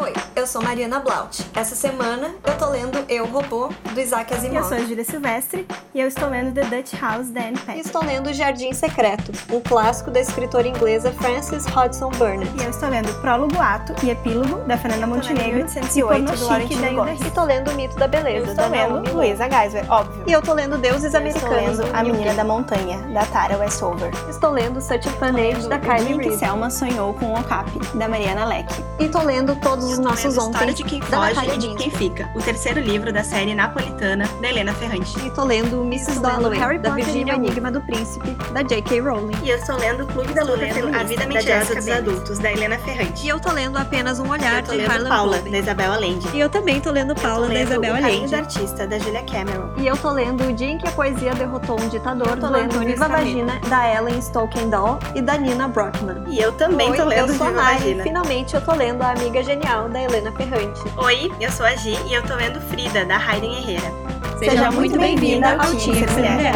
Oi, eu sou Mariana Blaut. Essa semana eu tô lendo Eu, Robô, do Isaac Asimov. Eu sou a Júlia Silvestre e eu estou lendo The Dutch House, da Anne. E estou lendo Jardim Secreto, um clássico da escritora inglesa Frances Hodgson Burnett. E eu estou lendo Prólogo Ato e Epílogo, da Fernanda Montenegro, e Porno Chique, da Hilda E tô lendo O Mito da Beleza, estou lendo Luísa Geisler, óbvio. E eu tô lendo Deuses eu Americanos, estou lendo A Menina da Montanha, da Tara Westover. Estou lendo Such a Age, da Kylie. Reid. Selma sonhou com o Okapi, da Mariana Leck. E tô lendo Todos os Nossos Lendo Ontem, História de Quem da Foge e de. Quem Fica, o terceiro livro da série napolitana da Helena Ferrante. E tô lendo Mrs. Dalloway, Harry da Potter Virginia e o. Enigma do Príncipe, da J.K. Rowling. E eu estou lendo o Clube da Luta lendo Feminista, A Vida da Mentirosa dos dos Adultos, da Helena Ferrante. E eu tô lendo Apenas um Olhar, de Harlan Paula, da Isabel Allende. E eu também tô lendo Paula, Tô da lendo Isabel O Caminho Allende. da Artista, da Julia Cameron. E eu tô lendo O Dia em que a Poesia Derrotou um Ditador, tô do lendo Viva Vagina, da Ellen Stokendall e da Nina Brockman. E eu também Oi, tô lendo eu sou Viva Mari, Vagina. finalmente eu tô lendo A Amiga Genial, da Helena Ferrante. Oi, eu sou a Gi e eu tô lendo Frida, da Hayden Herrera. Seja, muito bem-vinda ao Tinha que Ser Mulher.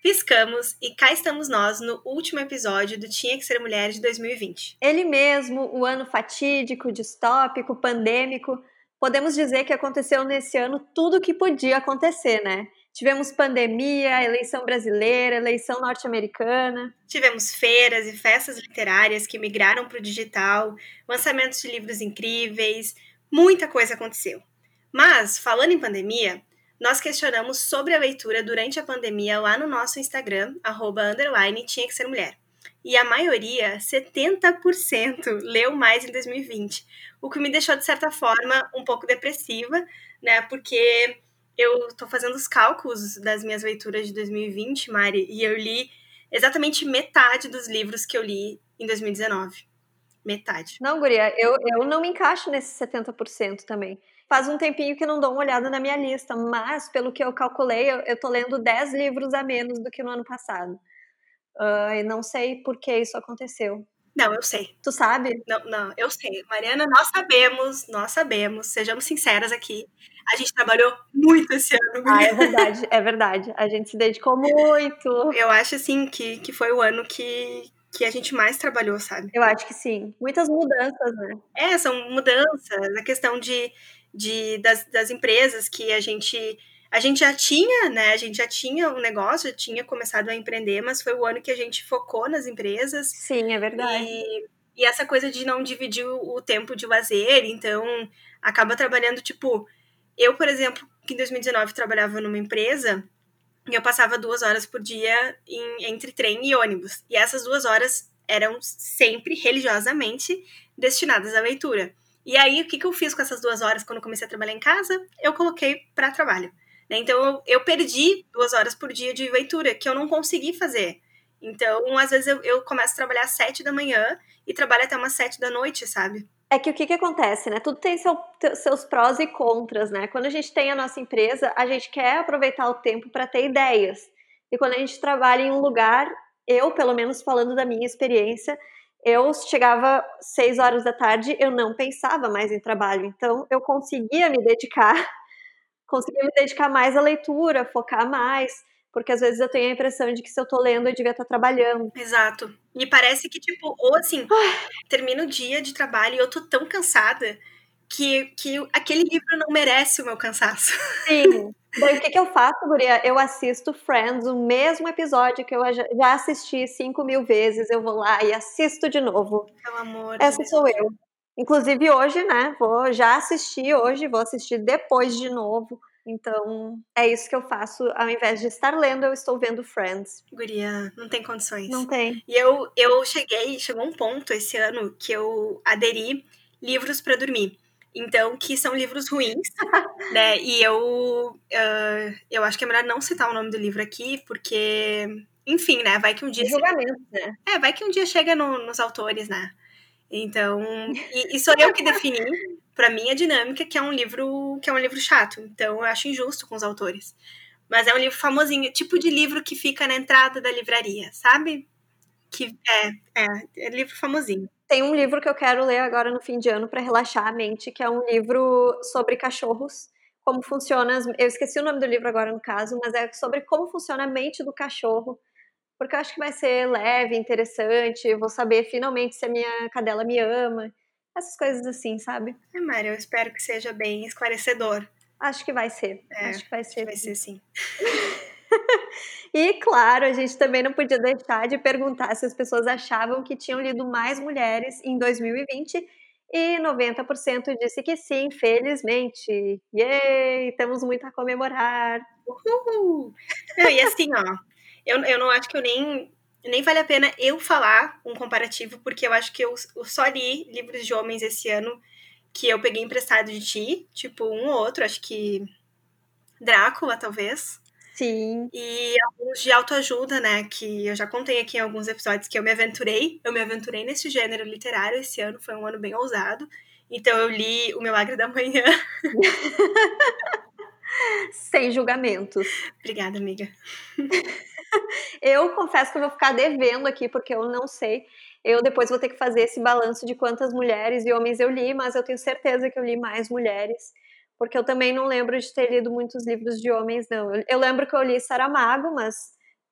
Piscamos e cá estamos nós no último episódio do Tinha que Ser Mulher de 2020. Ele mesmo, o ano fatídico, distópico, pandêmico. Podemos dizer que aconteceu nesse ano tudo o que podia acontecer, né? Tivemos pandemia, eleição brasileira, eleição norte-americana. Tivemos feiras e festas literárias que migraram para o digital, lançamentos de livros incríveis, muita coisa aconteceu. Mas, falando em pandemia, nós questionamos sobre a leitura durante a pandemia lá no nosso Instagram, arroba underline tinha que ser mulher. E a maioria, 70%, leu mais em 2020, o que me deixou, de certa forma, um pouco depressiva, né? Porque eu tô fazendo os cálculos das minhas leituras de 2020, Mari, e eu li exatamente metade dos livros que eu li em 2019. Metade. Não, guria, eu, eu não me encaixo nesses 70% também. Faz um tempinho que não dou uma olhada na minha lista, mas pelo que eu calculei, eu, eu tô lendo 10 livros a menos do que no ano passado. Ah, e não sei por que isso aconteceu. Não, eu sei. Tu sabe? Não, não, eu sei. Mariana, nós sabemos, nós sabemos, sejamos sinceras aqui. A gente trabalhou muito esse ano. Ah, é verdade, é verdade. A gente se dedicou muito. Eu acho, assim, que, que foi o ano que, que a gente mais trabalhou, sabe? Eu acho que sim. Muitas mudanças, né? É, são mudanças, a questão de, de, das, das empresas que a gente. A gente já tinha, né? A gente já tinha um negócio, já tinha começado a empreender, mas foi o ano que a gente focou nas empresas. Sim, é verdade. E, e essa coisa de não dividir o tempo de lazer, então acaba trabalhando, tipo, eu, por exemplo, que em 2019 trabalhava numa empresa, e eu passava duas horas por dia em- entre trem e ônibus. E essas duas horas eram sempre religiosamente destinadas à leitura. E aí, o que, que eu fiz com essas duas horas quando comecei a trabalhar em casa? Eu coloquei para trabalho. Né? Então, eu, perdi duas horas por dia de leitura, que eu não consegui fazer. Então, às vezes, eu, eu começo a trabalhar às sete da manhã e trabalho até umas sete da noite, sabe? É que o que, que acontece, né? Tudo tem seu- seus prós e contras, né? Quando a gente tem a nossa empresa, a gente quer aproveitar o tempo para ter ideias. E quando a gente trabalha em um lugar, eu, pelo menos falando da minha experiência, eu chegava seis horas da tarde, eu não pensava mais em trabalho. Então, eu conseguia me dedicar, conseguia me dedicar mais à leitura, focar mais, porque às vezes eu tenho a impressão de que se eu tô lendo, eu devia estar trabalhando. Exato. E parece que, tipo, ou assim, termina o dia de trabalho e eu tô tão cansada que, que aquele livro não merece o meu cansaço. Sim. Daí o que, que eu faço, Guria? Eu assisto Friends, o mesmo episódio que eu já assisti cinco mil vezes. Eu vou lá e assisto de novo. Pelo amor Essa Deus. sou eu. Inclusive hoje, né? Vou já assistir hoje, vou assistir depois de novo. Então, é isso que eu faço. Ao invés de estar lendo, eu estou vendo Friends. Guria, não tem condições. Não tem. E eu, eu cheguei, chegou um ponto esse ano que eu aderi livros para dormir. Então, que são livros ruins, né? E eu, ah, eu acho que é melhor não citar o nome do livro aqui, porque, enfim, né? Vai que um dia. Julgamento, né? É, vai que um dia chega no- nos autores, né? Então, e, e sou eu que defini, pra mim, a dinâmica que é um livro que é um livro chato. Então, eu acho injusto com os autores. Mas é um livro famosinho, tipo de livro que fica na entrada da livraria, sabe? Que é, é, é livro famosinho. Tem um livro que eu quero ler agora no fim de ano para relaxar a mente, que é um livro sobre cachorros. como funciona. Eu esqueci o nome do livro agora, no caso, mas é sobre como funciona a mente do cachorro. Porque eu acho que vai ser leve, interessante. Vou saber finalmente se a minha cadela me ama. Essas coisas assim, sabe? É, Mari, eu espero que seja bem esclarecedor. Acho que vai ser. É, acho que vai ser. Vai ser sim. e claro, a gente também não podia deixar de perguntar se as pessoas achavam que tinham lido mais mulheres em 2020 e 90% disse que sim, felizmente. Yay! Temos muito a comemorar. Uhul! Não, e assim, ó, eu, eu não acho que eu nem, nem vale a pena eu falar um comparativo, porque eu acho que eu, eu só li livros de homens esse ano que eu peguei emprestado de ti, tipo um ou outro, acho que Drácula, talvez. Sim. E alguns de autoajuda, né? Que eu já contei aqui em alguns episódios que eu me aventurei. Eu me aventurei nesse gênero literário esse ano, foi um ano bem ousado. Então eu li O Milagre da Manhã. Sem julgamentos. Obrigada, amiga. eu confesso que eu vou ficar devendo aqui, porque eu não sei. Eu depois vou ter que fazer esse balanço de quantas mulheres e homens eu li, mas eu tenho certeza que eu li mais mulheres porque eu também não lembro de ter lido muitos livros de homens, não. Eu, eu lembro que eu li Saramago, mas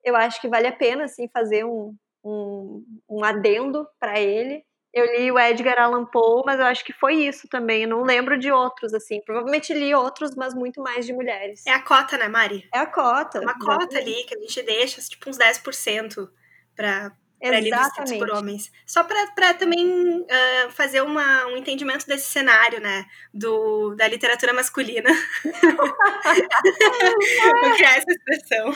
eu acho que vale a pena, assim, fazer um, um, um adendo para ele. Eu li o Edgar Allan Poe, mas eu acho que foi isso também. Eu não lembro de outros, assim. Provavelmente li outros, mas muito mais de mulheres. É a cota, né, Mari? É a cota. Uma cota ali que a gente deixa, tipo, uns 10% para para livros escritos por homens. Só para também uh, fazer uma, um entendimento desse cenário, né? Do, da literatura masculina. Vou criar essa expressão.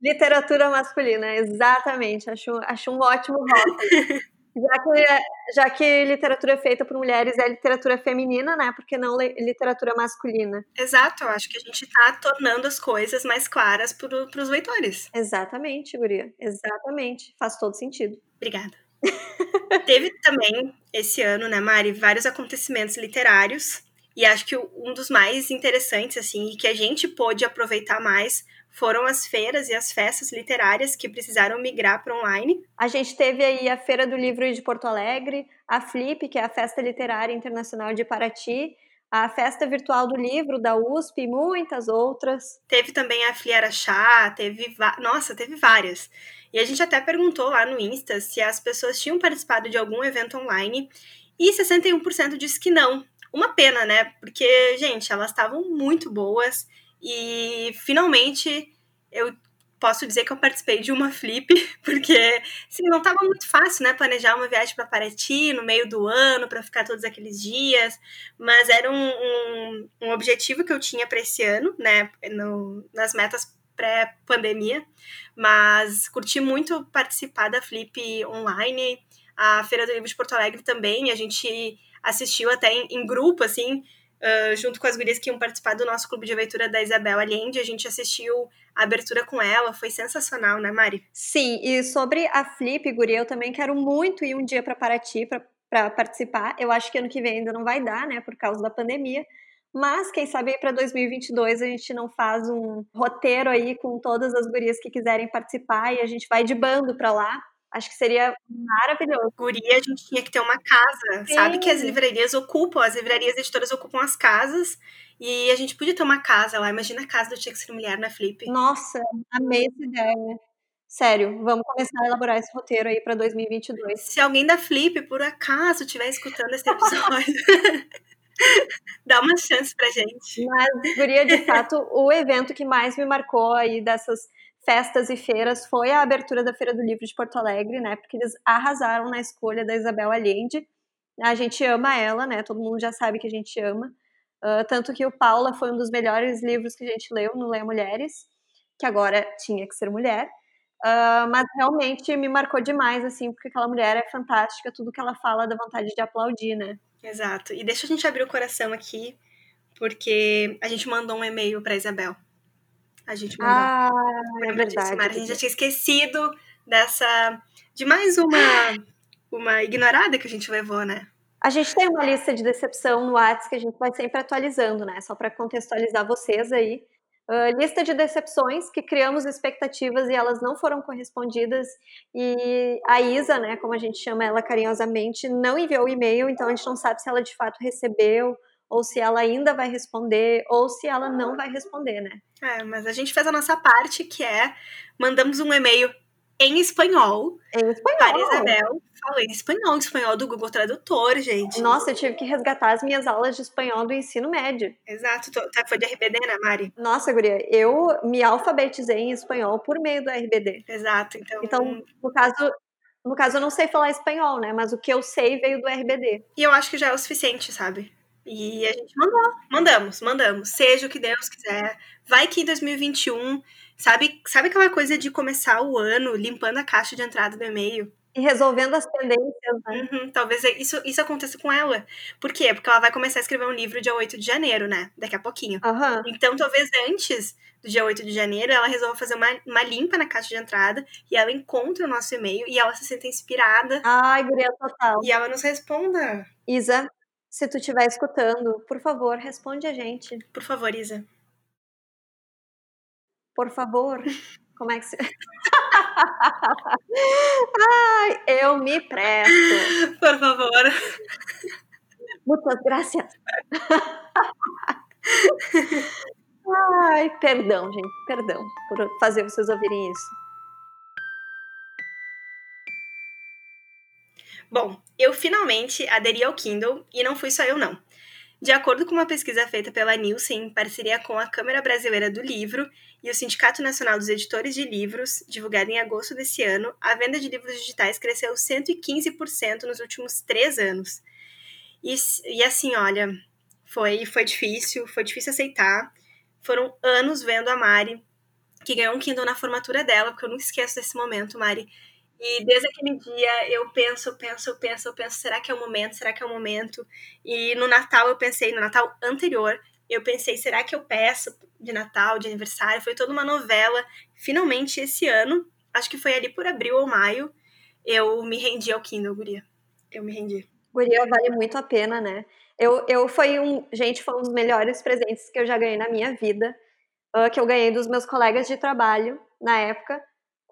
Literatura masculina, exatamente. Acho, acho um ótimo rótulo. Já que, já que literatura é feita por mulheres é literatura feminina, né? Porque não literatura masculina. Exato, eu acho que a gente está tornando as coisas mais claras para os leitores. Exatamente, Guria. Exatamente. Faz todo sentido. Obrigada. Teve também esse ano, né, Mari, vários acontecimentos literários. E acho que um dos mais interessantes, assim, e que a gente pôde aproveitar mais foram as feiras e as festas literárias que precisaram migrar para online. A gente teve aí a Feira do Livro de Porto Alegre, a Flip, que é a Festa Literária Internacional de Paraty, a Festa Virtual do Livro da USP e muitas outras. Teve também a Fliera Chá, teve, nossa, teve várias. E a gente até perguntou lá no Insta se as pessoas tinham participado de algum evento online e 61% disse que não. Uma pena, né? Porque, gente, elas estavam muito boas e finalmente eu posso dizer que eu participei de uma flip, porque assim, não estava muito fácil, né, planejar uma viagem para Paraty no meio do ano para ficar todos aqueles dias, mas era um, um, um objetivo que eu tinha para esse ano, né, no, nas metas pré-pandemia, mas curti muito participar da flip online, a Feira do Livro de Porto Alegre também, a gente assistiu até em, em grupo, assim, Uh, junto com as gurias que iam participar do nosso clube de aventura da Isabel Allende. A gente assistiu a abertura com ela, foi sensacional, né, Mari? Sim, e sobre a Flip, guria, eu também quero muito ir um dia para Paraty para participar. Eu acho que ano que vem ainda não vai dar, né, por causa da pandemia. Mas quem sabe aí para 2022 a gente não faz um roteiro aí com todas as gurias que quiserem participar e a gente vai de bando para lá Acho que seria maravilhoso. Guria, a gente tinha que ter uma casa. Sim. Sabe que as livrarias ocupam, as livrarias editoras ocupam as casas. E a gente podia ter uma casa lá. Imagina a casa do Tinha que Ser Mulher na Flip. Nossa, amei essa ideia. Sério, vamos começar a elaborar esse roteiro aí para 2022. Se alguém da Flip, por acaso, estiver escutando esse episódio, dá uma chance pra gente. Mas, Guria, de fato, o evento que mais me marcou aí dessas festas e feiras foi a abertura da Feira do Livro de Porto Alegre, né? Porque eles arrasaram na escolha da Isabel Allende. A gente ama ela, né? Todo mundo já sabe que a gente ama. Uh, tanto que o Paula foi um dos melhores livros que a gente leu no Leia Mulheres, que agora tinha que ser mulher. Uh, mas realmente me marcou demais, assim, porque aquela mulher é fantástica, tudo que ela fala dá vontade de aplaudir, né? Exato. E deixa a gente abrir o coração aqui, porque a gente mandou um e-mail para Isabel. A gente mandou. Ah, é verdade. A gente já tinha esquecido dessa. de mais uma. uma ignorada que a gente levou, né? A gente tem uma lista de decepção no WhatsApp que a gente vai sempre atualizando, né? Só para contextualizar vocês aí. Uh, lista de decepções que criamos expectativas e elas não foram correspondidas. E a Isa, né, como a gente chama ela carinhosamente, não enviou o e-mail, então a gente não sabe se ela de fato recebeu ou se ela ainda vai responder, ou se ela não vai responder, né? É, mas a gente fez a nossa parte, que é mandamos um e-mail em espanhol. Em espanhol. Para Isabel, falei em espanhol, espanhol do Google Tradutor, gente. Nossa, eu tive que resgatar as minhas aulas de espanhol do ensino médio. Exato, tá, foi de RBD, né, Mari? Nossa, guria, eu me alfabetizei em espanhol por meio do RBD. Exato, então... Então, no caso, no caso, eu não sei falar espanhol, né? Mas o que eu sei veio do RBD. E eu acho que já é o suficiente, sabe? E a gente mandou, mandamos, mandamos. Seja o que Deus quiser. Vai que em 2021, sabe, sabe aquela coisa de começar o ano limpando a caixa de entrada do e-mail? E resolvendo as pendências, né? Uhum, talvez isso, isso aconteça com ela. Por quê? Porque ela vai começar a escrever um livro dia 8 de janeiro, né? Daqui a pouquinho. Uhum. Então, talvez antes do dia 8 de janeiro, ela resolva fazer uma, uma limpa na caixa de entrada e ela encontra o nosso e-mail e ela se sente inspirada. Ai, guria total. E ela nos responda. Isa, se tu estiver escutando, por favor, responde a gente. Por favor, Isa. Por favor. Como é que se. Ai, eu me presto. Por favor. Muitas graças. Ai, perdão, gente. Perdão por fazer vocês ouvirem isso. Bom, eu finalmente aderi ao Kindle e não fui só eu não. De acordo com uma pesquisa feita pela Nielsen, em parceria com a Câmara Brasileira do Livro e o Sindicato Nacional dos Editores de Livros, divulgada em agosto desse ano, a venda de livros digitais cresceu 115% nos últimos três anos. E, e assim, olha, foi, foi difícil, foi difícil aceitar. Foram anos vendo a Mari, que ganhou um Kindle na formatura dela, porque eu não esqueço desse momento, Mari, e desde aquele dia eu penso, penso, penso, penso, será que é o momento? Será que é o momento? E no Natal eu pensei, no Natal anterior, eu pensei, será que eu peço de Natal, de aniversário? Foi toda uma novela. Finalmente, esse ano, acho que foi ali por abril ou maio, eu me rendi ao Kindle, Guria. Eu me rendi. Guria, vale muito a pena, né? Eu, eu foi um, gente, foi um dos melhores presentes que eu já ganhei na minha vida, uh, que eu ganhei dos meus colegas de trabalho na época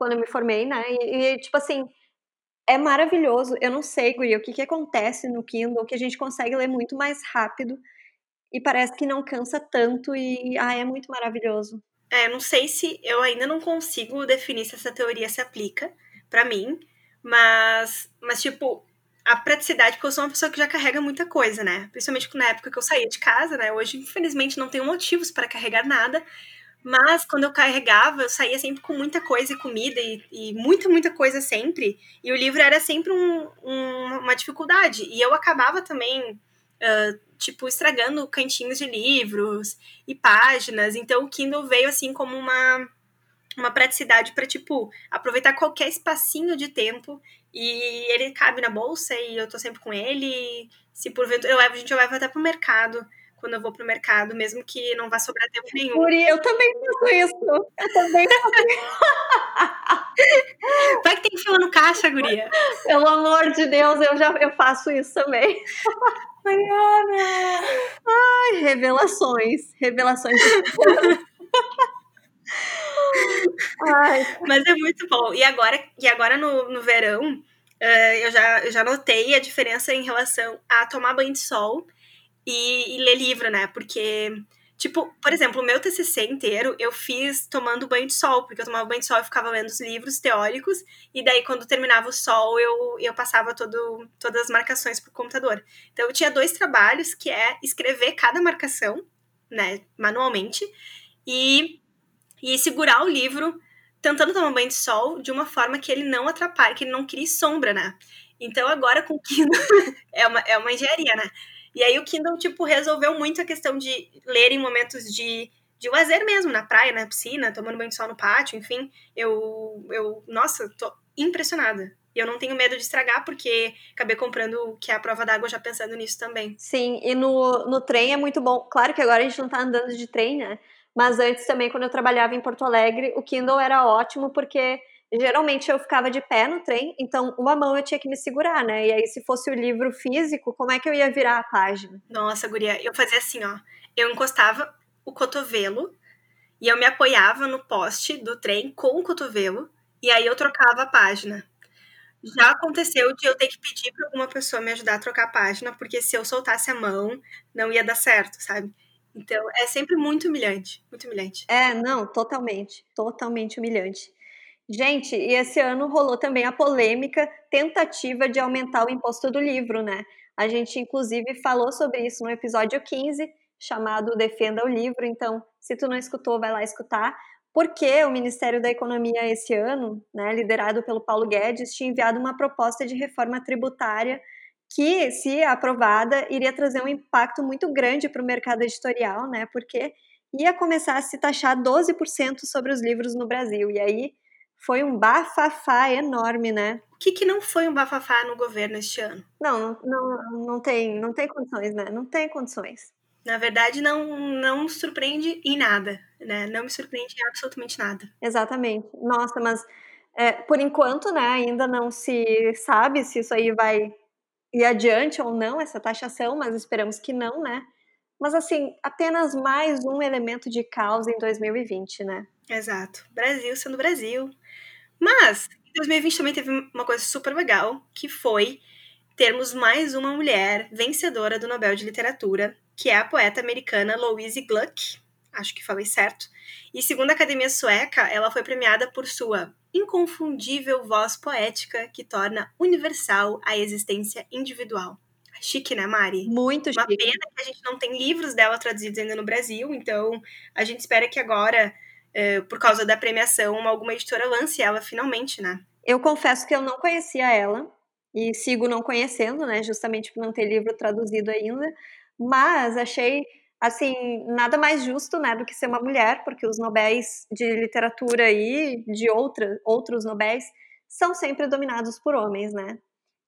quando eu me formei, né? E, e, tipo assim, é maravilhoso. Eu não sei, Guria, o que, que acontece no Kindle, que a gente consegue ler muito mais rápido e parece que não cansa tanto e ah, é muito maravilhoso. É, não sei se eu ainda não consigo definir se essa teoria se aplica para mim, mas, mas tipo, a praticidade, porque eu sou uma pessoa que já carrega muita coisa, né? Principalmente na época que eu saía de casa, né? Hoje, infelizmente, não tenho motivos para carregar nada, mas quando eu carregava, eu saía sempre com muita coisa e comida e, e muita, muita coisa sempre. E o livro era sempre um, um, uma dificuldade. E eu acabava também, uh, tipo, estragando cantinhos de livros e páginas. Então o Kindle veio assim como uma, uma praticidade para, tipo, aproveitar qualquer espacinho de tempo. E ele cabe na bolsa e eu tô sempre com ele. Se porventura eu levo, a gente leva até pro mercado quando eu vou pro mercado, mesmo que não vá sobrar tempo nenhum. Guri, eu também faço isso. Eu também faço isso. Vai que tem fila no caixa, guria. Pelo amor de Deus, eu já eu faço isso também. Mariana! Ai, revelações. Revelações. Ai. Mas é muito bom. E agora, e agora no, no verão, uh, eu, já, eu já notei a diferença em relação a tomar banho de sol e, e ler livro, né? Porque, tipo, por exemplo, o meu TCC inteiro eu fiz tomando banho de sol, porque eu tomava banho de sol e ficava lendo os livros teóricos, e daí quando terminava o sol eu, eu passava todo, todas as marcações pro computador. Então eu tinha dois trabalhos, que é escrever cada marcação, né, manualmente, e, e segurar o livro tentando tomar banho de sol de uma forma que ele não atrapalhe, que ele não crie sombra, né? Então agora com o Kindle é uma, é uma engenharia, né? E aí o Kindle, tipo, resolveu muito a questão de ler em momentos de, de lazer mesmo, na praia, na piscina, tomando banho de sol no pátio, enfim. Eu, eu nossa, tô impressionada. E eu não tenho medo de estragar, porque acabei comprando que é a prova d'água já pensando nisso também. Sim, e no, no trem é muito bom. Claro que agora a gente não tá andando de trem, né? Mas antes também, quando eu trabalhava em Porto Alegre, o Kindle era ótimo porque geralmente eu ficava de pé no trem, então uma mão eu tinha que me segurar, né? E aí, se fosse o livro físico, como é que eu ia virar a página? Nossa, guria, eu fazia assim, ó. Eu encostava o cotovelo e eu me apoiava no poste do trem com o cotovelo, e aí eu trocava a página. Já aconteceu de eu ter que pedir para alguma pessoa me ajudar a trocar a página, porque se eu soltasse a mão, não ia dar certo, sabe? Então, é sempre muito humilhante, muito humilhante. É, não, totalmente, totalmente humilhante. Gente, e esse ano rolou também a polêmica tentativa de aumentar o imposto do livro, né? A gente, inclusive, falou sobre isso no episódio 15, chamado Defenda o Livro. Então, se tu não escutou, vai lá escutar. Porque o Ministério da Economia, esse ano, né, liderado pelo Paulo Guedes, tinha enviado uma proposta de reforma tributária que, se aprovada, iria trazer um impacto muito grande para o mercado editorial, né? Porque ia começar a se taxar 12% sobre os livros no Brasil. E aí foi um bafafá enorme, né? O que, que não foi um bafafá no governo este ano? Não, não, não tem, não tem condições, né? Não tem condições. Na verdade, não, não surpreende em nada, né? Não me surpreende em absolutamente nada. Exatamente. Nossa, mas é, por enquanto, né, ainda não se sabe se isso aí vai ir adiante ou não, essa taxação, mas esperamos que não, né? Mas assim, apenas mais um elemento de causa em 2020, né? Exato. Brasil sendo Brasil. Mas, em 2020 também teve uma coisa super legal, que foi termos mais uma mulher vencedora do Nobel de Literatura, que é a poeta americana Louise Gluck, acho que falei certo. E segundo a Academia Sueca, ela foi premiada por sua inconfundível voz poética que torna universal a existência individual. Chique, né, Mari? Muito Uma chique. pena que a gente não tem livros dela traduzidos ainda no Brasil, então a gente espera que agora, eh, por causa da premiação, alguma editora lance ela finalmente, né? Eu confesso que eu não conhecia ela e sigo não conhecendo, né, justamente por não ter livro traduzido ainda, mas achei assim, nada mais justo, né, do que ser uma mulher, porque os nobéis de literatura e de outra, outros nobéis são sempre dominados por homens, né?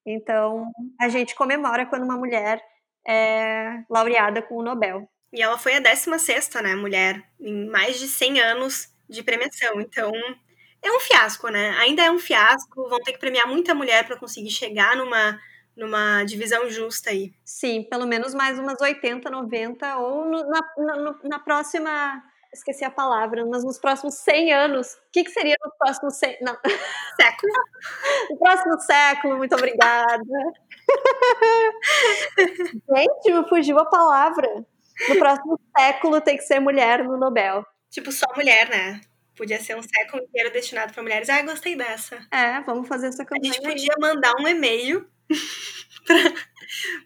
Então, a gente comemora quando uma mulher é laureada com o Nobel. E ela foi a 16 né, mulher, em mais de 100 anos de premiação. Então, é um fiasco, né? Ainda é um fiasco. Vão ter que premiar muita mulher para conseguir chegar numa, numa divisão justa aí. Sim, pelo menos mais umas 80, 90, ou no, na, na, na, próxima. Esqueci a palavra, mas nos próximos 100 anos. O que, que seria nos próximos 100. Não. Século. no próximo século, muito obrigada. Gente, me fugiu a palavra. No próximo século tem que ser mulher no Nobel. Tipo, só mulher, né? Podia ser um século inteiro destinado para mulheres. Ah, gostei dessa. É, vamos fazer essa campanha. A gente podia mandar um e-mail para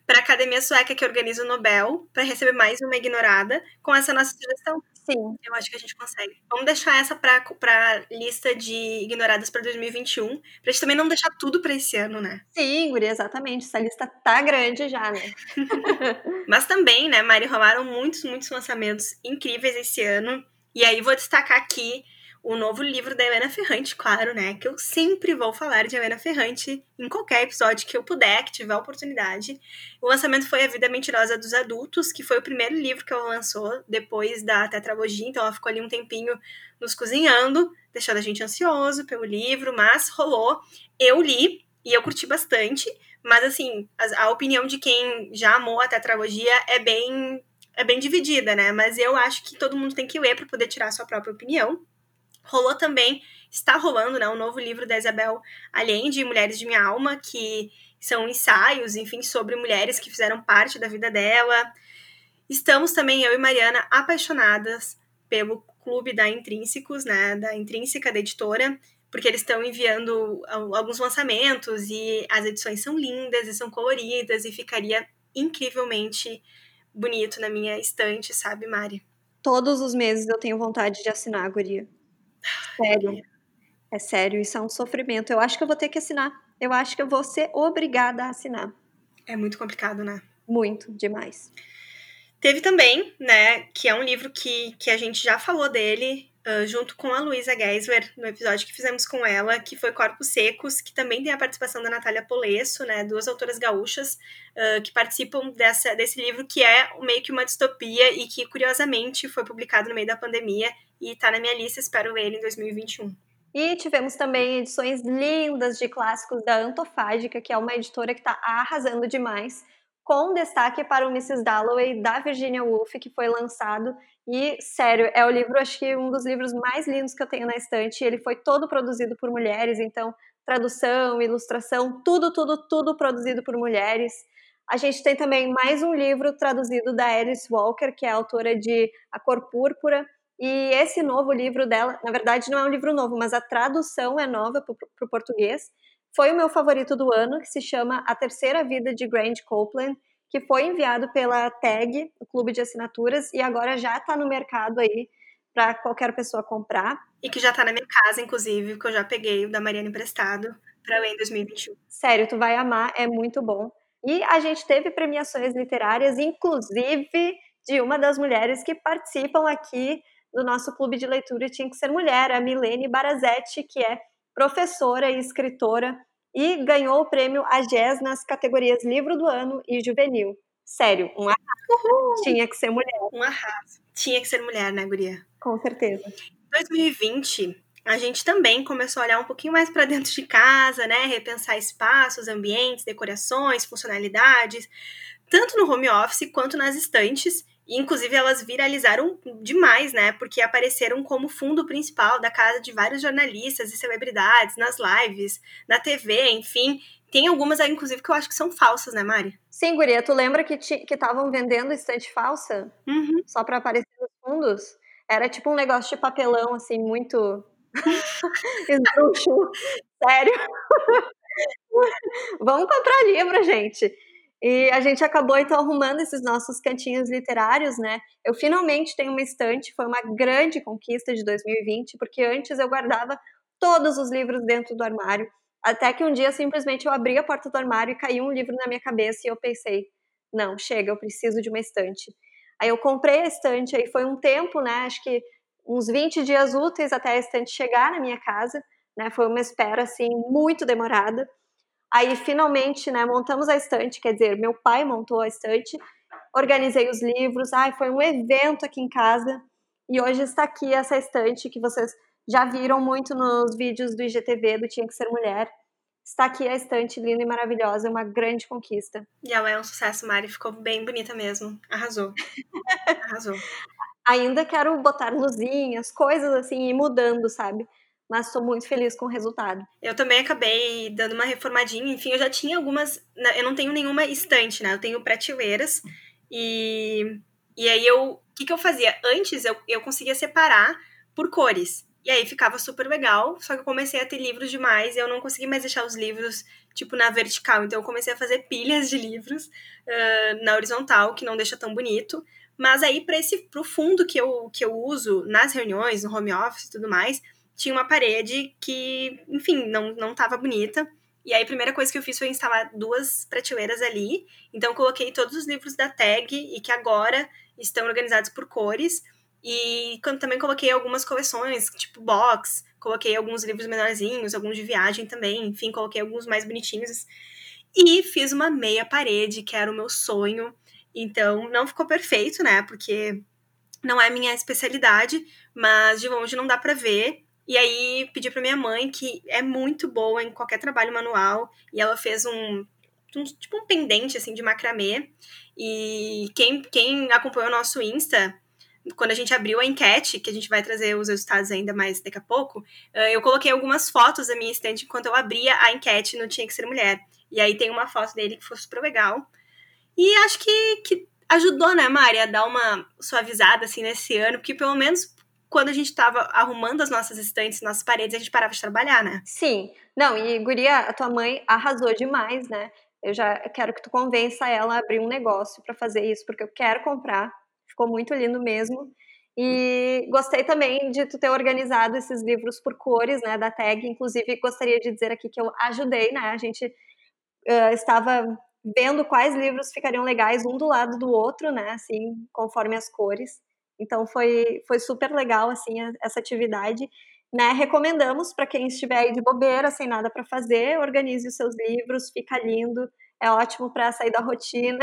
a Academia Sueca que organiza o Nobel para receber mais uma ignorada com essa nossa sugestão. Sim. Eu acho que a gente consegue. Vamos deixar essa para lista de ignoradas para 2021, pra gente também não deixar tudo para esse ano, né? Sim, Guri, exatamente. Essa lista tá grande já, né? Mas também, né, Mari, rolaram muitos, muitos lançamentos incríveis esse ano. E aí vou destacar aqui o novo livro da Helena Ferrante, claro, né? Que eu sempre vou falar de Helena Ferrante em qualquer episódio que eu puder, que tiver oportunidade. O lançamento foi A Vida Mentirosa dos Adultos, que foi o primeiro livro que ela lançou depois da tetralogia, então ela ficou ali um tempinho nos cozinhando, deixando a gente ansioso pelo livro, mas rolou. Eu li e eu curti bastante, mas assim, a, a opinião de quem já amou a tetralogia é bem é bem dividida, né? Mas eu acho que todo mundo tem que ler para poder tirar a sua própria opinião. Rolou também, está rolando, né, um novo livro da Isabel Allende, Mulheres de Minha Alma, que são ensaios, enfim, sobre mulheres que fizeram parte da vida dela. Estamos também, eu e Mariana, apaixonadas pelo clube da Intrínsecos, né, da Intrínseca, da editora, porque eles estão enviando alguns lançamentos e as edições são lindas e são coloridas e ficaria incrivelmente bonito na minha estante, sabe, Mari? Todos os meses eu tenho vontade de assinar, Guria. Sério. É sério, isso é um sofrimento. Eu acho que eu vou ter que assinar. Eu acho que eu vou ser obrigada a assinar. É muito complicado, né? Muito, demais. Teve também, né, que é um livro que, que a gente já falou dele, uh, junto com a Luísa Geisler, no episódio que fizemos com ela, que foi Corpos Secos, que também tem a participação da Natália Polesso, né, duas autoras gaúchas uh, que participam dessa, desse livro, que é meio que uma distopia e que, curiosamente, foi publicado no meio da pandemia e tá na minha lista, espero ele em 2021. E tivemos também edições lindas de clássicos da Antofágica, que é uma editora que está arrasando demais, com destaque para o Mrs. Dalloway, da Virginia Woolf, que foi lançado. E, sério, é o livro, acho que um dos livros mais lindos que eu tenho na estante. Ele foi todo produzido por mulheres, então, tradução, ilustração, tudo, tudo, tudo produzido por mulheres. A gente tem também mais um livro traduzido da Alice Walker, que é autora de A Cor Púrpura. E esse novo livro dela, na verdade, não é um livro novo, mas a tradução é nova para o português foi o meu favorito do ano, que se chama A Terceira Vida de Grant Copeland, que foi enviado pela TAG, o clube de assinaturas, e agora já está no mercado aí para qualquer pessoa comprar. E que já está na minha casa, inclusive, que eu já peguei o da Mariana emprestado para ler em 2021. Sério, tu vai amar, é muito bom. E a gente teve premiações literárias, inclusive de uma das mulheres que participam aqui do nosso clube de leitura Tinha que Ser Mulher, a Milene Barazetti, que é professora e escritora, e ganhou o prêmio AGES nas categorias Livro do Ano e Juvenil. Sério, um arraso. Uhul. Tinha que ser mulher. Um arraso. Tinha que ser mulher, né, Guria? Com certeza. Em 2020, a gente também começou a olhar um pouquinho mais para dentro de casa, né? Repensar espaços, ambientes, decorações, funcionalidades, tanto no home office quanto nas estantes. E, inclusive, elas viralizaram demais, né? Porque apareceram como fundo principal da casa de vários jornalistas e celebridades, nas lives, na TV, enfim. Tem algumas, inclusive, que eu acho que são falsas, né, Mari? Sim, Guria. Tu lembra que estavam vendendo estante falsa? Uhum. Só para aparecer nos fundos? Era tipo um negócio de papelão, assim, muito. esdrúxulo. Sério. Vamos comprar livro, gente. E a gente acabou então arrumando esses nossos cantinhos literários, né? Eu finalmente tenho uma estante, foi uma grande conquista de 2020, porque antes eu guardava todos os livros dentro do armário, até que um dia simplesmente eu abri a porta do armário e caiu um livro na minha cabeça e eu pensei, não, chega, eu preciso de uma estante. Aí eu comprei a estante, aí foi um tempo, né? Acho que uns 20 dias úteis até a estante chegar na minha casa, né? Foi uma espera assim muito demorada. Aí, finalmente, né, montamos a estante, quer dizer, meu pai montou a estante, organizei os livros, ai, foi um evento aqui em casa, e hoje está aqui essa estante que vocês já viram muito nos vídeos do IGTV, do Tinha Que Ser Mulher. Está aqui a estante linda e maravilhosa, uma grande conquista. E ela é um sucesso, Mari, ficou bem bonita mesmo. Arrasou. Arrasou. Ainda quero botar luzinhas, coisas assim, e mudando, sabe? Mas estou muito feliz com o resultado. Eu também acabei dando uma reformadinha, enfim, eu já tinha algumas, né, eu não tenho nenhuma estante, né? Eu tenho prateleiras e e aí eu, o que que eu fazia? Antes eu, eu conseguia separar por cores. E aí ficava super legal, só que eu comecei a ter livros demais e eu não consegui mais deixar os livros, tipo, na vertical. Então eu comecei a fazer pilhas de livros uh, na horizontal, que não deixa tão bonito. Mas aí, para esse pro fundo que eu, que eu uso nas reuniões, no home office e tudo mais, tinha uma parede que, enfim, não, não tava bonita. E aí a primeira coisa que eu fiz foi instalar duas prateleiras ali. Então coloquei todos os livros da tag e que agora estão organizados por cores. E também coloquei algumas coleções, tipo box, coloquei alguns livros menorzinhos, alguns de viagem também, enfim, coloquei alguns mais bonitinhos. E fiz uma meia parede, que era o meu sonho. Então não ficou perfeito, né? Porque não é minha especialidade, mas de longe não dá para ver. E aí pedi para minha mãe, que é muito boa em qualquer trabalho manual, e ela fez um, um tipo um pendente assim de macramê. E quem, quem acompanhou o nosso Insta, quando a gente abriu a enquete, que a gente vai trazer os resultados ainda mais daqui a pouco, eu coloquei algumas fotos da minha estante enquanto eu abria a enquete no Tinha Que Ser Mulher. E aí tem uma foto dele que foi super legal. E acho que, que ajudou, né, Mari, a dar uma suavizada, assim, nesse ano, porque pelo menos quando a gente estava arrumando as nossas estantes, nossas paredes, a gente parava de trabalhar, né? Sim. Não, e Guria, a tua mãe arrasou demais, né? Eu já quero que tu convença ela a abrir um negócio para fazer isso, porque eu quero comprar. Ficou muito lindo mesmo. E gostei também de tu ter organizado esses livros por cores, né, da tag. Inclusive, gostaria de dizer aqui que eu ajudei, né? A gente uh, estava vendo quais livros ficariam legais um do lado do outro, né, assim, conforme as cores. Então foi, foi super legal assim essa atividade. Né? Recomendamos para quem estiver aí de bobeira, sem nada para fazer, organize os seus livros, fica lindo. É ótimo para sair da rotina.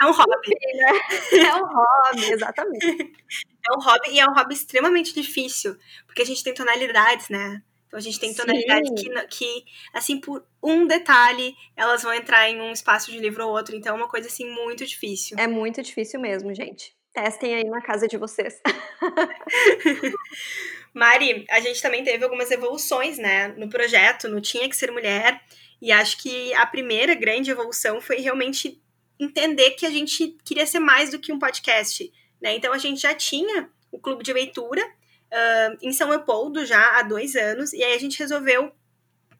É um hobby. Né? É um hobby, exatamente. É um hobby e é um hobby extremamente difícil, porque a gente tem tonalidades, né? Então a gente tem tonalidades que, que, assim, por um detalhe, elas vão entrar em um espaço de livro ou outro. Então é uma coisa, assim, muito difícil. É muito difícil mesmo, gente. Testem aí na casa de vocês. Mari, a gente também teve algumas evoluções, né, no projeto, no Tinha Que Ser Mulher. E acho que a primeira grande evolução foi realmente entender que a gente queria ser mais do que um podcast, né? Então a gente já tinha o clube de leitura uh, em São Leopoldo já há dois anos, e aí a gente resolveu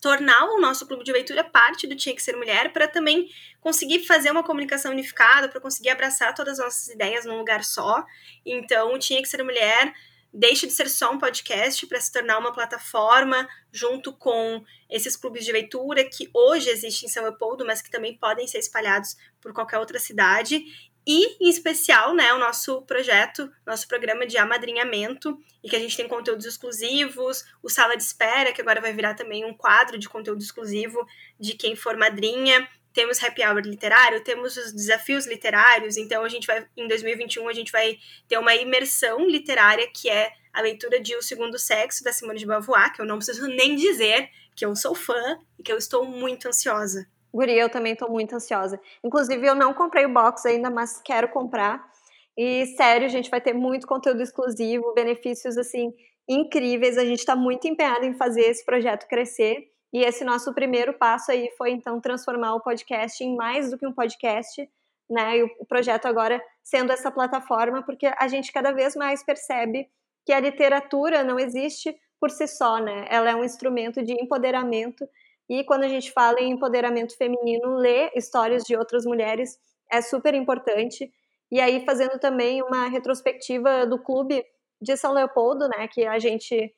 tornar o nosso clube de leitura parte do Tinha que Ser Mulher para também conseguir fazer uma comunicação unificada, para conseguir abraçar todas as nossas ideias num lugar só. Então, o Tinha que Ser Mulher deixa de ser só um podcast para se tornar uma plataforma junto com esses clubes de leitura que hoje existem em São Leopoldo, mas que também podem ser espalhados por qualquer outra cidade. E, em especial, né, o nosso projeto, nosso programa de amadrinhamento, e que a gente tem conteúdos exclusivos, o Sala de Espera, que agora vai virar também um quadro de conteúdo exclusivo de quem for madrinha. Temos happy hour literário, temos os desafios literários, então a gente vai, em 2021, a gente vai ter uma imersão literária que é a leitura de O Segundo Sexo, da Simone de Beauvoir, que eu não preciso nem dizer que eu sou fã e que eu estou muito ansiosa. Guria, eu também tô muito ansiosa. Inclusive, eu não comprei o box ainda, mas quero comprar. E sério, a gente vai ter muito conteúdo exclusivo, benefícios assim incríveis. A gente está muito empenhado em fazer esse projeto crescer. E esse nosso primeiro passo aí foi então transformar o podcast em mais do que um podcast, né? E o projeto agora sendo essa plataforma, porque a gente cada vez mais percebe que a literatura não existe por si só, né? Ela é um instrumento de empoderamento e quando a gente fala em empoderamento feminino, ler histórias de outras mulheres é super importante. E aí, fazendo também uma retrospectiva do clube de São Leopoldo, né, que a gente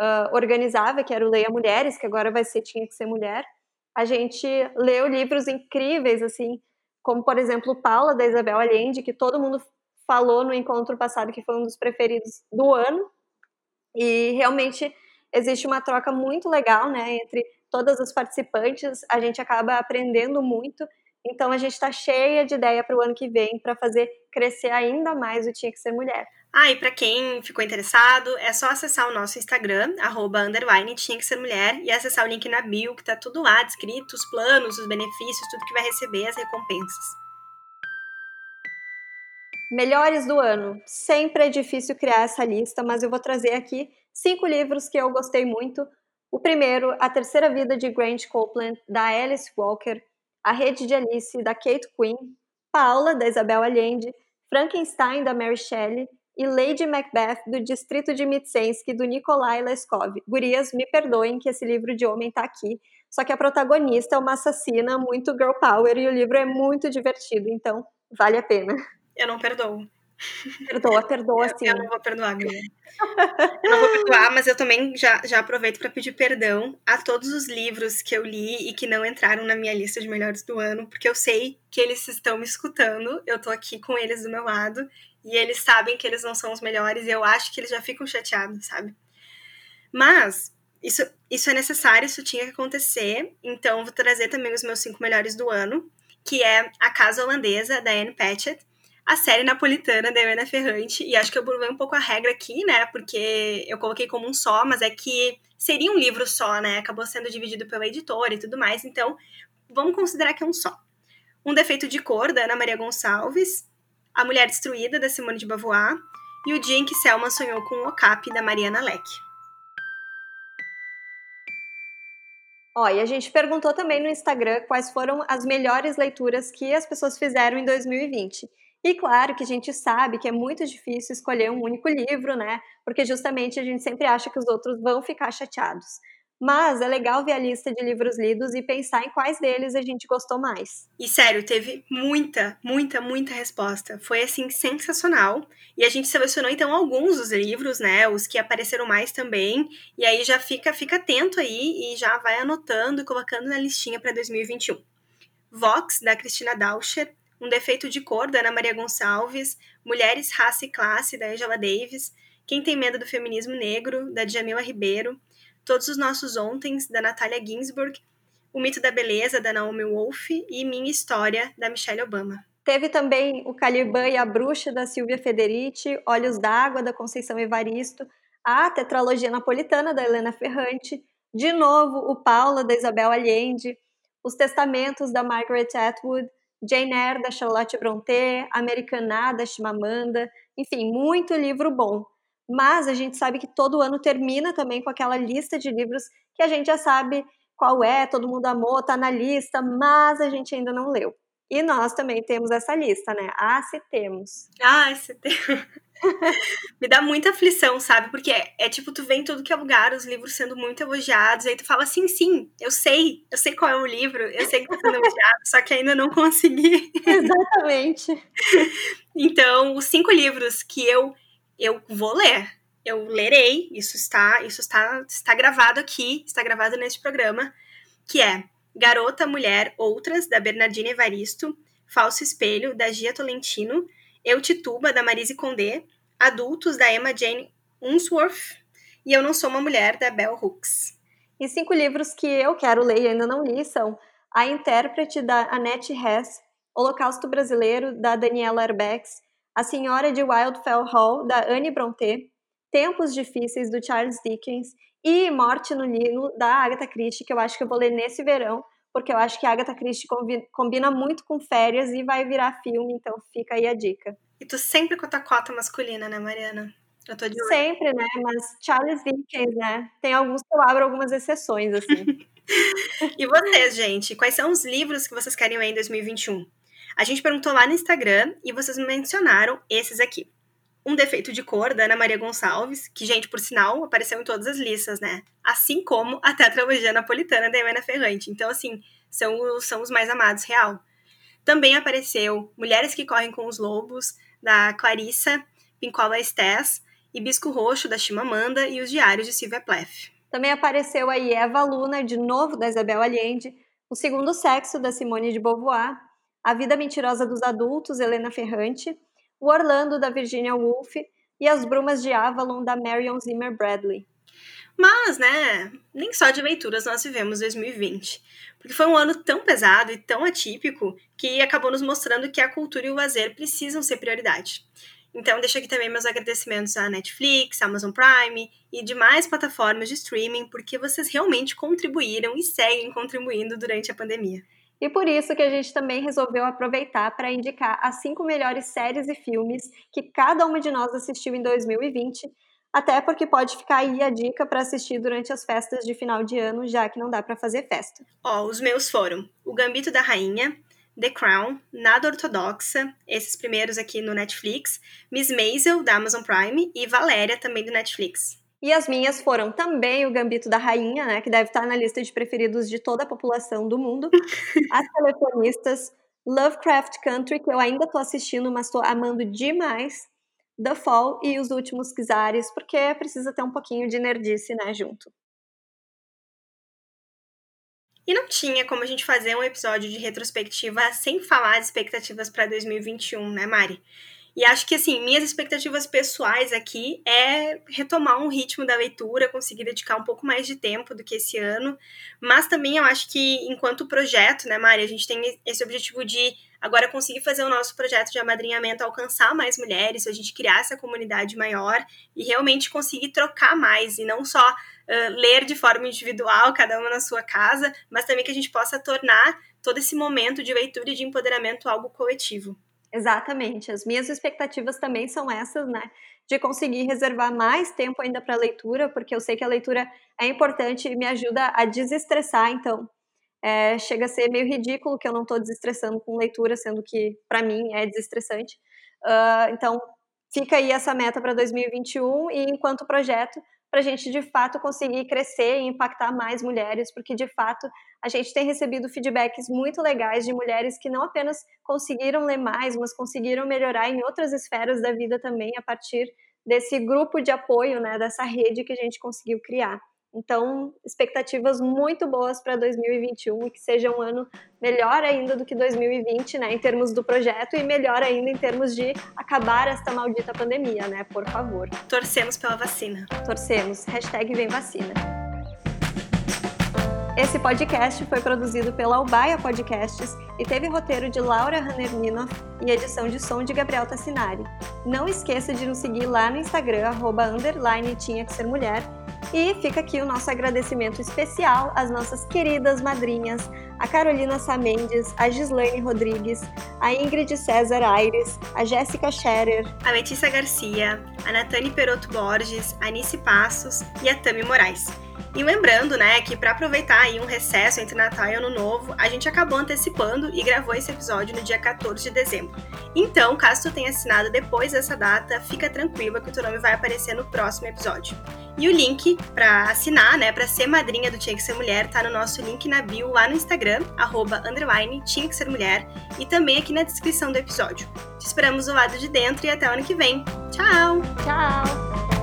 uh, organizava, que era o Leia Mulheres, que agora vai ser Tinha que Ser Mulher. A gente leu livros incríveis, assim, como, por exemplo, Paula, da Isabel Allende, que todo mundo falou no encontro passado que foi um dos preferidos do ano. E realmente existe uma troca muito legal, né, entre todas as participantes, a gente acaba aprendendo muito. Então a gente está cheia de ideia para o ano que vem para fazer crescer ainda mais o Tinha que Ser Mulher. Ah, e para quem ficou interessado, é só acessar o nosso Instagram, arroba underline Tinha que Ser Mulher, e acessar o link na bio, que tá tudo lá, descrito, os planos, os benefícios, tudo que vai receber, as recompensas. Melhores do ano. Sempre é difícil criar essa lista, mas eu vou trazer aqui cinco livros que eu gostei muito o primeiro, A Terceira Vida de Grant Copeland, da Alice Walker, A Rede de Alice, da Kate Quinn, Paula, da Isabel Allende, Frankenstein, da Mary Shelley e Lady Macbeth, do Distrito de Mitsensky, do Nikolai Leskov. Gurias, me perdoem que esse livro de homem tá aqui, só que a protagonista é uma assassina muito girl power e o livro é muito divertido, então vale a pena. Eu não perdoo. Perdoa, perdoa, sim. Eu não vou perdoar. Eu não vou perdoar, mas eu também já, já aproveito para pedir perdão a todos os livros que eu li e que não entraram na minha lista de melhores do ano, porque eu sei que eles estão me escutando, eu tô aqui com eles do meu lado, e eles sabem que eles não são os melhores, e eu acho que eles já ficam chateados, sabe? Mas isso, isso é necessário, isso tinha que acontecer, então vou trazer também os meus cinco melhores do ano, que é A Casa Holandesa, da Anne Patchett, a série napolitana da Helena Ferrante. E acho que eu burlei um pouco a regra aqui, né? Porque eu coloquei como um só, mas é que seria um livro só, né? Acabou sendo dividido pela editora e tudo mais. Então, vamos considerar que é um só. Um Defeito de Cor, da Ana Maria Gonçalves. A Mulher Destruída, da Simone de Beauvoir. E O Dia em que Selma Sonhou com o Ocap, da Mariana Leck. Ó, e a gente perguntou também no Instagram quais foram as melhores leituras que as pessoas fizeram em 2020. E claro que a gente sabe que é muito difícil escolher um único livro, né? Porque justamente a gente sempre acha que os outros vão ficar chateados. Mas é legal ver a lista de livros lidos e pensar em quais deles a gente gostou mais. E sério, teve muita, muita, muita resposta. Foi assim sensacional. E a gente selecionou então alguns dos livros, né, os que apareceram mais também. E aí já fica, fica atento aí e já vai anotando e colocando na listinha para 2021. Vox da Cristina Dauscher, um Defeito de Cor, da Ana Maria Gonçalves, Mulheres, Raça e Classe, da Angela Davis, Quem Tem Medo do Feminismo Negro, da Djamila Ribeiro, Todos os Nossos Ontens, da Natália Ginsburg, O Mito da Beleza, da Naomi Wolf e Minha História, da Michelle Obama. Teve também o Caliban e a Bruxa, da Silvia Federici, Olhos d'Água, da Conceição Evaristo, a Tetralogia Napolitana, da Helena Ferrante, De novo, o Paula, da Isabel Allende, Os Testamentos, da Margaret Atwood, Jane Eyre, da Charlotte Brontë, Americaná, da Chimamanda, enfim, muito livro bom. Mas a gente sabe que todo ano termina também com aquela lista de livros que a gente já sabe qual é, todo mundo amou, tá na lista, mas a gente ainda não leu. E nós também temos essa lista, né? Ah, se temos. Ah, se temos. Me dá muita aflição, sabe? Porque é, é, tipo, tu vê em tudo que é lugar os livros sendo muito elogiados, aí tu fala assim, sim, eu sei, eu sei qual é o livro, eu sei que tá sendo elogiado, só que ainda não consegui. Exatamente. então, os cinco livros que eu, eu vou ler, eu lerei, isso está, isso está, está gravado aqui, está gravado neste programa, que é Garota, Mulher, Outras, da Bernardina Evaristo, Falso Espelho, da Gia Tolentino, Eu Tituba, da Marise Condé, Adultos, da Emma Jane Unsworth, e Eu Não Sou Uma Mulher, da Bell Hooks. E cinco livros que eu quero ler e ainda não li são A Intérprete, da Annette Hess, Holocausto Brasileiro, da Daniela Arbex, A Senhora de Wildfell Hall, da Anne Brontë, Tempos Difíceis, do Charles Dickens, e Morte no Nilo, da Agatha Christie, que eu acho que eu vou ler nesse verão, porque eu acho que a Agatha Christie combina muito com férias e vai virar filme, então fica aí a dica. E tu sempre com a cota masculina, né, Mariana? Eu tô de olho. Sempre, né? Mas Charles Dickens, né? Tem alguns que eu abro algumas exceções, assim. e vocês, gente? Quais são os livros que vocês querem ler em 2021? A gente perguntou lá no Instagram e vocês mencionaram esses aqui. Um Defeito de Cor, da Ana Maria Gonçalves, que, gente, por sinal, apareceu em todas as listas, né? Assim como a Tetralogia Napolitana, da Helena Ferrante. Então, assim, são, são os mais amados, real. Também apareceu Mulheres que Correm com os Lobos, da Clarissa Pincola Estés, Hibisco Roxo, da Chimamanda, e Os Diários de Silvia Plath. Também apareceu aí Eva Luna, de novo, da Isabel Allende, O Segundo Sexo, da Simone de Beauvoir, A Vida Mentirosa dos Adultos, Helena Ferrante, o Orlando, da Virginia Woolf, e As Brumas de Avalon, da Marion Zimmer Bradley. Mas, né, nem só de leituras nós vivemos 2020. Porque foi um ano tão pesado e tão atípico que acabou nos mostrando que a cultura e o lazer precisam ser prioridade. Então, deixo aqui também meus agradecimentos à Netflix, Amazon Prime e demais plataformas de streaming, porque vocês realmente contribuíram e seguem contribuindo durante a pandemia. E por isso que a gente também resolveu aproveitar para indicar as cinco melhores séries e filmes que cada uma de nós assistiu em 2020, até porque pode ficar aí a dica para assistir durante as festas de final de ano, já que não dá para fazer festa. Ó, oh, os meus foram O Gambito da Rainha, The Crown, Nada Ortodoxa, esses primeiros aqui no Netflix, Miss Maisel, da Amazon Prime, e Valéria, também do Netflix. E as minhas foram também o Gambito da Rainha, né, que deve estar na lista de preferidos de toda a população do mundo. As Telefonistas, Lovecraft Country, que eu ainda estou assistindo, mas estou amando demais. The Fall e Os Últimos Kizares, porque precisa ter um pouquinho de nerdice, né, junto. E não tinha como a gente fazer um episódio de retrospectiva sem falar de expectativas para 2021, né, Mari? E acho que, assim, minhas expectativas pessoais aqui é retomar um ritmo da leitura, conseguir dedicar um pouco mais de tempo do que esse ano. Mas também eu acho que, enquanto projeto, né, Mari, a gente tem esse objetivo de agora conseguir fazer o nosso projeto de amadrinhamento alcançar mais mulheres, a gente criar essa comunidade maior e realmente conseguir trocar mais e não só uh, ler de forma individual, cada uma na sua casa, mas também que a gente possa tornar todo esse momento de leitura e de empoderamento algo coletivo. Exatamente. As minhas expectativas também são essas, né? De conseguir reservar mais tempo ainda para leitura, porque eu sei que a leitura é importante e me ajuda a desestressar. Então, é, chega a ser meio ridículo que eu não estou desestressando com leitura, sendo que para mim é desestressante. Uh, então, fica aí essa meta para 2021 e enquanto projeto, para a gente de fato conseguir crescer e impactar mais mulheres, porque de fato a gente tem recebido feedbacks muito legais de mulheres que não apenas conseguiram ler mais, mas conseguiram melhorar em outras esferas da vida também a partir desse grupo de apoio, né, dessa rede que a gente conseguiu criar. Então, expectativas muito boas para 2021 e que seja um ano melhor ainda do que 2020, né, em termos do projeto e melhor ainda em termos de acabar esta maldita pandemia, né, por favor. Torcemos pela vacina. Torcemos. Hashtag vem vacina. Esse podcast foi produzido pela Albaia Podcasts e teve roteiro de Laura Hanner-Minoff e edição de som de Gabriel Tassinari. Não esqueça de nos seguir lá no Instagram, arroba underline tinha que ser mulher, E fica aqui o nosso agradecimento especial às nossas queridas madrinhas, a Carolina Samendes, a Gislaine Rodrigues, a Ingrid César Aires, a Jéssica Scherer, a Letícia Garcia, a Natane Peroto Borges, a Anice Passos e a Tami Moraes. E lembrando, né, que para aproveitar aí um recesso entre Natal e Ano Novo, a gente acabou antecipando e gravou esse episódio no dia 14 de dezembro. Então, caso tu tenha assinado depois dessa data, fica tranquila que o teu nome vai aparecer no próximo episódio. E o link para assinar, né, para ser madrinha do Tinha que Ser Mulher, tá no nosso link na bio lá no Instagram, arroba, underline, Tinha que Ser Mulher, e também aqui na descrição do episódio. Te esperamos do lado de dentro e até o ano que vem. Tchau! Tchau!